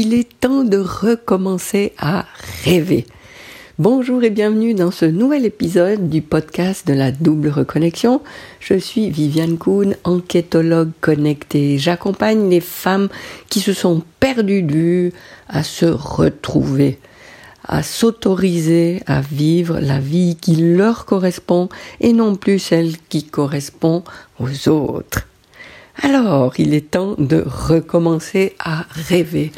il est temps de recommencer à rêver. Bonjour et bienvenue dans ce nouvel épisode du podcast de la double reconnexion. Je suis Viviane Kuhn, enquêtologue connectée. J'accompagne les femmes qui se sont perdues vue à se retrouver, à s'autoriser à vivre la vie qui leur correspond et non plus celle qui correspond aux autres. Alors, il est temps de recommencer à rêver.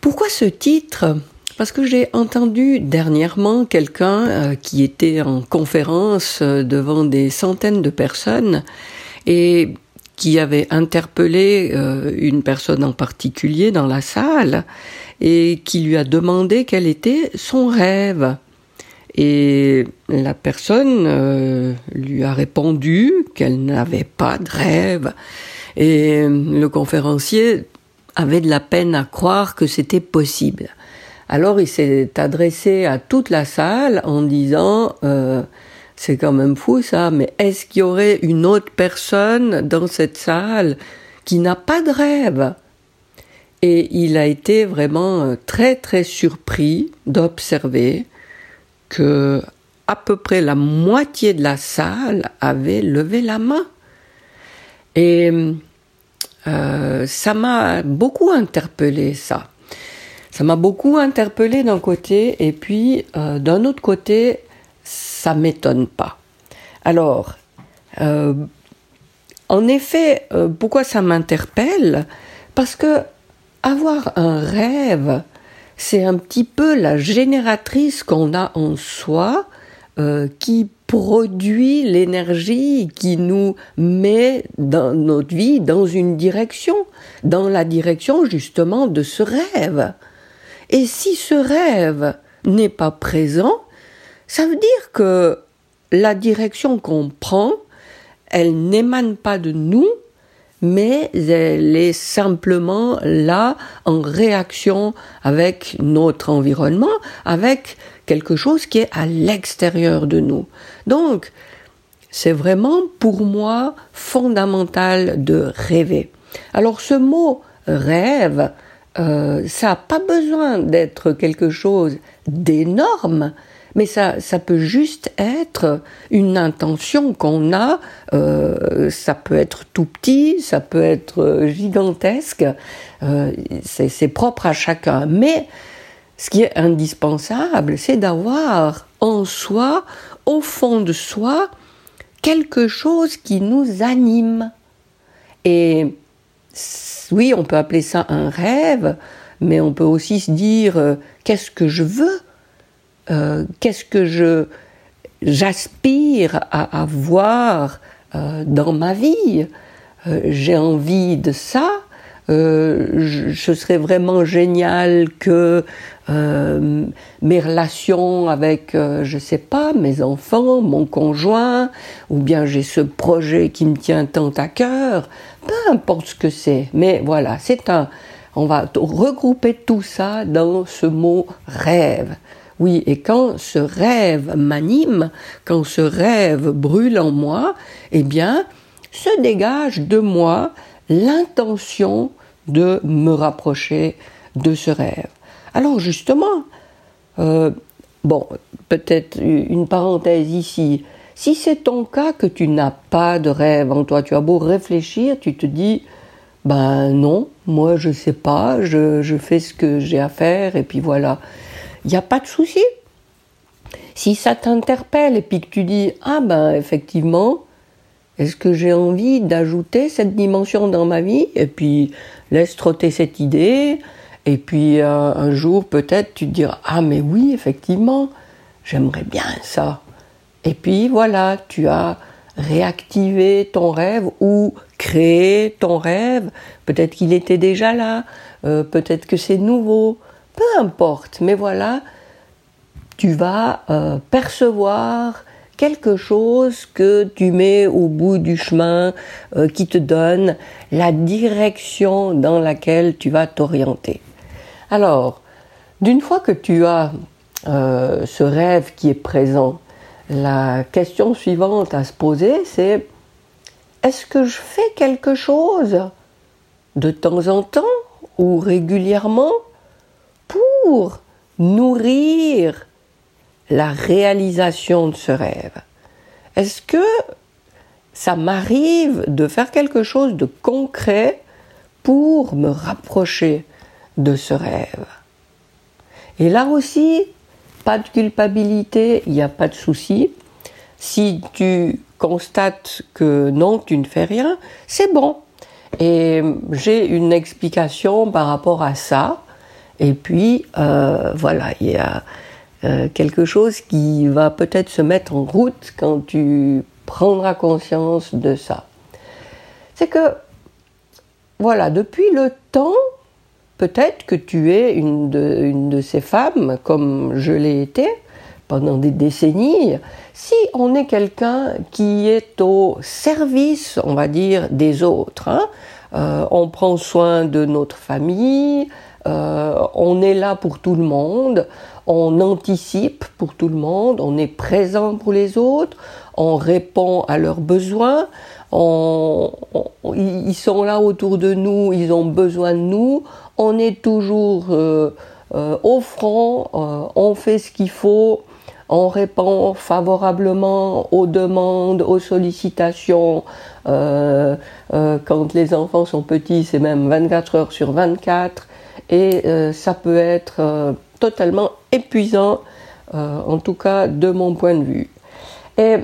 Pourquoi ce titre? Parce que j'ai entendu dernièrement quelqu'un euh, qui était en conférence euh, devant des centaines de personnes et qui avait interpellé euh, une personne en particulier dans la salle et qui lui a demandé quel était son rêve. Et la personne lui a répondu qu'elle n'avait pas de rêve. Et le conférencier avait de la peine à croire que c'était possible. Alors il s'est adressé à toute la salle en disant euh, c'est quand même fou ça, mais est-ce qu'il y aurait une autre personne dans cette salle qui n'a pas de rêve? Et il a été vraiment euh, très très surpris d'observer que à peu près la moitié de la salle avait levé la main. Et euh, ça m'a beaucoup interpellé ça. Ça m'a beaucoup interpellé d'un côté et puis euh, d'un autre côté, ça m'étonne pas. Alors, euh, en effet, pourquoi ça m'interpelle? Parce que avoir un rêve, c'est un petit peu la génératrice qu'on a en soi qui produit l'énergie qui nous met dans notre vie dans une direction, dans la direction justement de ce rêve. Et si ce rêve n'est pas présent, ça veut dire que la direction qu'on prend, elle n'émane pas de nous, mais elle est simplement là en réaction avec notre environnement, avec quelque chose qui est à l'extérieur de nous. Donc, c'est vraiment pour moi fondamental de rêver. Alors ce mot rêve, euh, ça n'a pas besoin d'être quelque chose d'énorme, mais ça, ça peut juste être une intention qu'on a. Euh, ça peut être tout petit, ça peut être euh, gigantesque. C'est propre à chacun. Mais ce qui est indispensable, c'est d'avoir en soi, au fond de soi, quelque chose qui nous anime. Et oui, on peut appeler ça un rêve, mais on peut aussi se dire euh, qu'est-ce que je veux? Euh, qu'est-ce que je j'aspire à avoir euh, dans ma vie? J'ai envie de ça. Ce serait vraiment génial que mes relations avec, je sais pas, mes enfants, mon conjoint, ou bien j'ai ce projet qui me tient tant à cœur, peu importe ce que c'est. Mais voilà, c'est un, on va regrouper tout ça dans ce mot rêve. Oui, et quand ce rêve m'anime, quand ce rêve brûle en moi, eh bien, se dégage de moi l'intention de me rapprocher de ce rêve. Alors justement, euh, bon, peut-être une parenthèse ici. Si c'est ton cas que tu n'as pas de rêve en toi, tu as beau réfléchir, tu te dis, ben non, moi je sais pas, je, je fais ce que j'ai à faire et puis voilà il n'y a pas de souci. Si ça t'interpelle et puis que tu dis ah ben effectivement, est-ce que j'ai envie d'ajouter cette dimension dans ma vie Et puis laisse trotter cette idée. Et puis euh, un jour peut-être tu diras ah mais oui effectivement, j'aimerais bien ça. Et puis voilà, tu as réactivé ton rêve ou créé ton rêve. Peut-être qu'il était déjà là, euh, peut-être que c'est nouveau peu importe, mais voilà, tu vas euh, percevoir quelque chose que tu mets au bout du chemin euh, qui te donne la direction dans laquelle tu vas t'orienter. Alors, d'une fois que tu as euh, ce rêve qui est présent, la question suivante à se poser, c'est est-ce que je fais quelque chose de temps en temps ou régulièrement pour nourrir la réalisation de ce rêve Est-ce que ça m'arrive de faire quelque chose de concret pour me rapprocher de ce rêve? Et là aussi, pas de culpabilité, il n'y a pas de souci. Si tu constates que non, tu ne fais rien, c'est bon. Et j'ai une explication par rapport à ça. Et puis, euh, voilà, il y a euh, quelque chose qui va peut-être se mettre en route quand tu prendras conscience de ça. C'est que, voilà, depuis le temps, peut-être que tu es une de, ces femmes, comme je l'ai été pendant des décennies, si on est quelqu'un qui est au service, on va dire, des autres, hein, euh, on prend soin de notre famille, euh, on est là pour tout le monde, on anticipe pour tout le monde, on est présent pour les autres, on répond à leurs besoins, ils sont là autour de nous, ils ont besoin de nous, on est toujours euh, au front, on fait ce qu'il faut, on répond favorablement aux demandes, aux sollicitations. Euh, euh, quand les enfants sont petits, c'est même 24 heures sur 24. Et euh, ça peut être totalement épuisant, en tout cas de mon point de vue. Et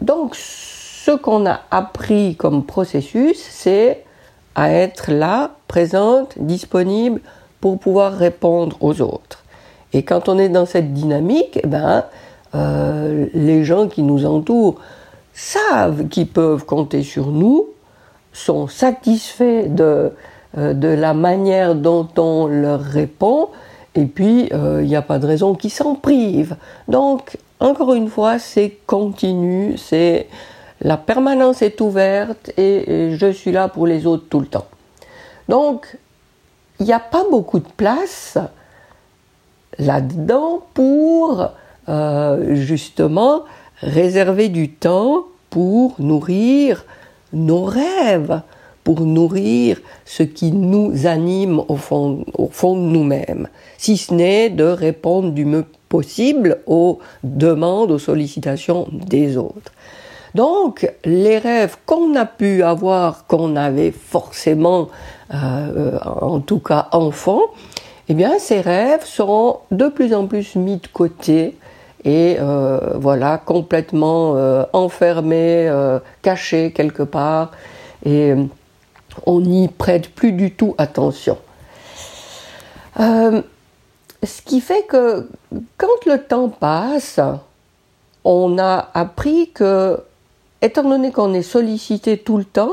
donc, ce qu'on a appris comme processus, c'est à être là, présente, disponible pour pouvoir répondre aux autres. Et quand on est dans cette dynamique, eh ben, euh, les gens qui nous entourent savent qu'ils peuvent compter sur nous, sont satisfaits de, euh, de la manière dont on leur répond, et puis euh, il n'y a pas de raison qu'ils s'en privent. Donc, encore une fois, c'est continu, c'est la permanence est ouverte et, et je suis là pour les autres tout le temps. Donc, il n'y a pas beaucoup de place là-dedans pour euh, justement réserver du temps pour nourrir nos rêves, pour nourrir ce qui nous anime au fond, au fond de nous-mêmes, si ce n'est de répondre du mieux possible aux demandes, aux sollicitations des autres. Donc, les rêves qu'on a pu avoir, qu'on avait forcément, euh, en tout cas enfant, eh bien, ces rêves seront de plus en plus mis de côté et euh, voilà, complètement euh, enfermés, euh, cachés quelque part, et on n'y prête plus du tout attention. ce qui fait que quand le temps passe, on a appris que, étant donné qu'on est sollicité tout le temps,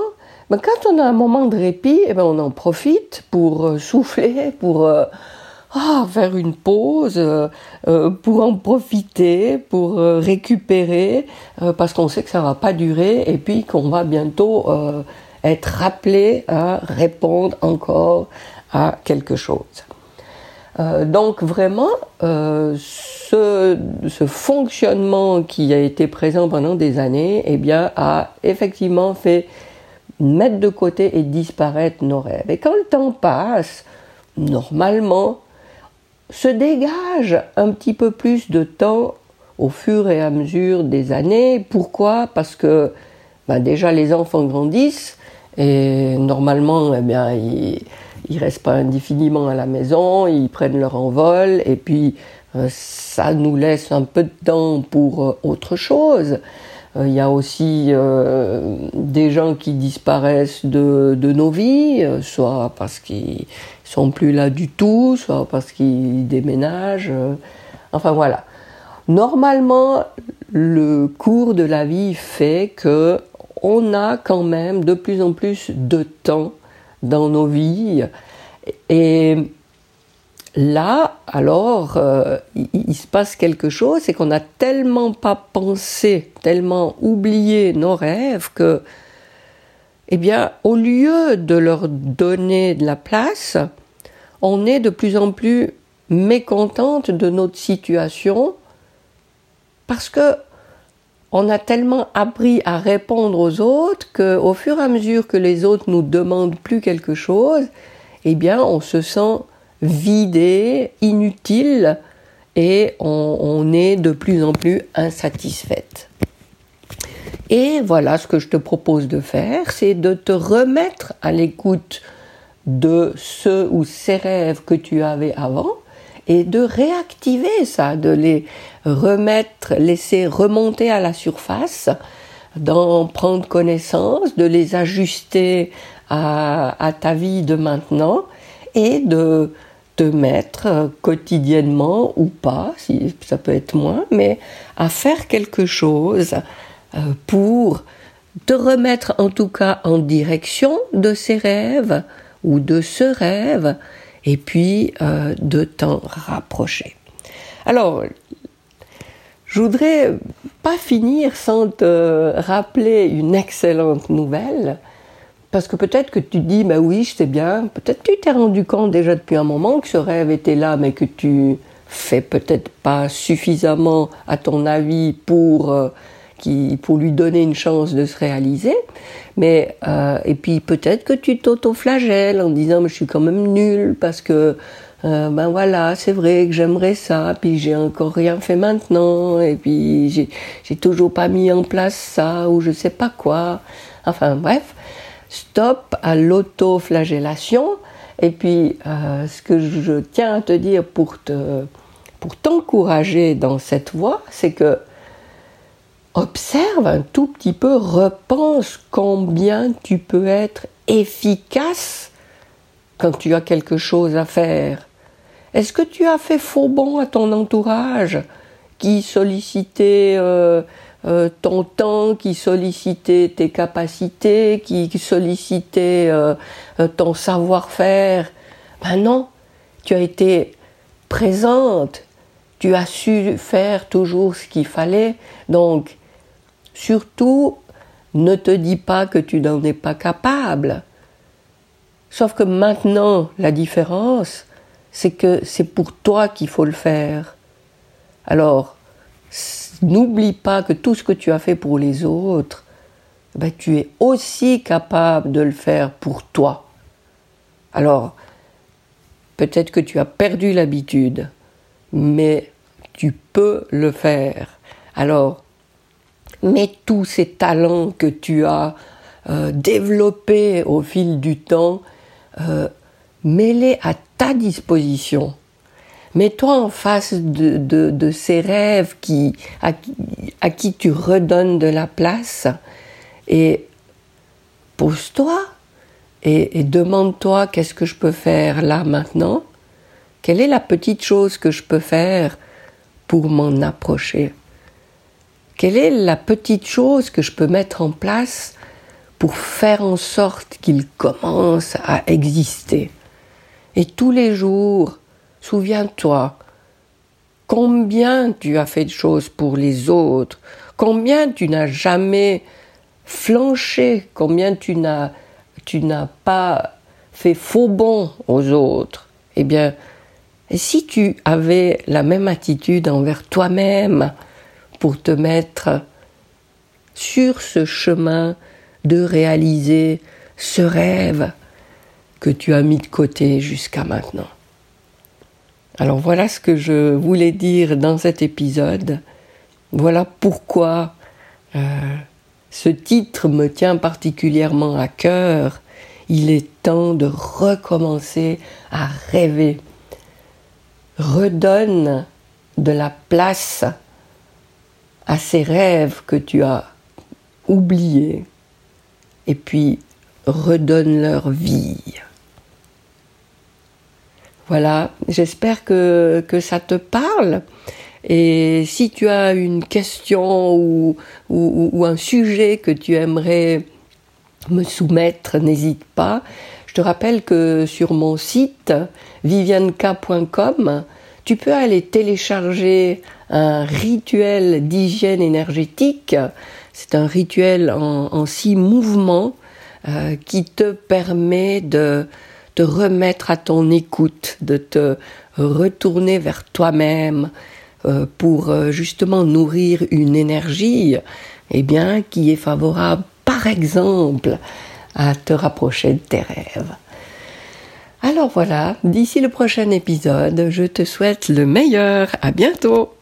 ben, quand on a un moment de répit, eh ben, on en profite pour euh, souffler, pour euh, ah, faire une pause, euh, pour en profiter, pour récupérer, parce qu'on sait que ça va pas durer et puis qu'on va bientôt être rappelé à répondre encore à quelque chose. donc vraiment, ce, ce, fonctionnement qui a été présent pendant des années, eh bien, a effectivement fait mettre de côté et disparaître nos rêves. Et quand le temps passe, normalement, se dégage un petit peu plus de temps au fur et à mesure des années. Pourquoi? Parce que ben déjà les enfants grandissent et normalement, eh bien, ils, ils restent pas indéfiniment à la maison, ils prennent leur envol et puis euh, ça nous laisse un peu de temps pour euh, autre chose. Euh, il y a aussi des gens qui disparaissent de, de nos vies, soit parce qu'ils sont plus là du tout, soit parce qu'ils déménagent. enfin voilà. Normalement, le cours de la vie fait que on a quand même de plus en plus de temps dans nos vies. Et Là, alors, euh, il, se passe quelque chose, c'est qu'on n'a tellement pas pensé, tellement oublié nos rêves que, eh bien, au lieu de leur donner de la place, on est de plus en plus mécontente de notre situation parce que on a tellement appris à répondre aux autres qu'au fur et à mesure que les autres nous demandent plus quelque chose, eh bien, on se sent vidé, inutile, et on, on est de plus en plus insatisfaite. Et voilà ce que je te propose de faire, c'est de te remettre à l'écoute de ceux ou ces rêves que tu avais avant et de réactiver ça, de les remettre, laisser remonter à la surface, d'en prendre connaissance, de les ajuster à, ta vie de maintenant et de te mettre quotidiennement ou pas, si ça peut être moins, mais à faire quelque chose euh, pour te remettre en tout cas en direction de ces rêves ou de ce rêve et puis euh, de t'en rapprocher. Alors, je voudrais pas finir sans te rappeler une excellente nouvelle, parce que peut-être que tu dis, bah oui, je sais bien, peut-être tu t'es rendu compte déjà depuis un moment que ce rêve était là, mais que tu fais peut-être pas suffisamment à ton avis pour euh, pour lui donner une chance de se réaliser. Mais euh, et puis peut-être que tu t'auto-flagelles en disant mais je suis quand même nul parce que euh, ben voilà c'est vrai que j'aimerais ça puis j'ai encore rien fait maintenant et puis j'ai j'ai toujours pas mis en place ça ou je sais pas quoi. Enfin bref, stop à l'auto-flagellation. Et puis euh, ce que je tiens à te dire pour te pour t'encourager dans cette voie, c'est que observe un tout petit peu, repense combien tu peux être efficace quand tu as quelque chose à faire. Est-ce que tu as fait faux bon à ton entourage qui sollicitait euh, euh, ton temps, qui sollicitait tes capacités, qui, sollicitait euh, ton savoir-faire? Ben non, tu as été présente, tu as su faire toujours ce qu'il fallait, donc Surtout, ne te dis pas que tu n'en es pas capable. Sauf que maintenant, la différence, c'est que c'est pour toi qu'il faut le faire. Alors, n'oublie pas que tout ce que tu as fait pour les autres, ben, tu es aussi capable de le faire pour toi. Alors, peut-être que tu as perdu l'habitude, mais tu peux le faire. Alors, mais tous ces talents que tu as euh, développés au fil du temps, euh, mets-les à ta disposition. Mets-toi en face de, ces rêves qui, à, qui, tu redonnes de la place et pose-toi et, et demande-toi qu'est-ce que je peux faire là maintenant Quelle est la petite chose que je peux faire pour m'en approcher? Quelle est la petite chose que je peux mettre en place pour faire en sorte qu'il commence à exister? Et tous les jours, souviens-toi, combien tu as fait de choses pour les autres, combien tu n'as jamais flanché, combien tu n'as, tu n'as pas fait faux bon aux autres. Eh bien, si tu avais la même attitude envers toi-même, pour te mettre sur ce chemin de réaliser ce rêve que tu as mis de côté jusqu'à maintenant. Alors voilà ce que je voulais dire dans cet épisode. Voilà pourquoi euh, ce titre me tient particulièrement à cœur. Il est temps de recommencer à rêver. Redonne de la place à ces rêves que tu as oubliés et puis redonne leur vie. Voilà, j'espère que, ça te parle. Et si tu as une question ou un sujet que tu aimerais me soumettre, n'hésite pas. Je te rappelle que sur mon site vivianka.com, tu peux aller télécharger un rituel d'hygiène énergétique. C'est un rituel en, six mouvements euh, qui te permet de te remettre à ton écoute, de te retourner vers toi-même euh, pour euh, justement nourrir une énergie eh bien, qui est favorable, par exemple, à te rapprocher de tes rêves. Alors voilà, d'ici le prochain épisode, je te souhaite le meilleur. À bientôt!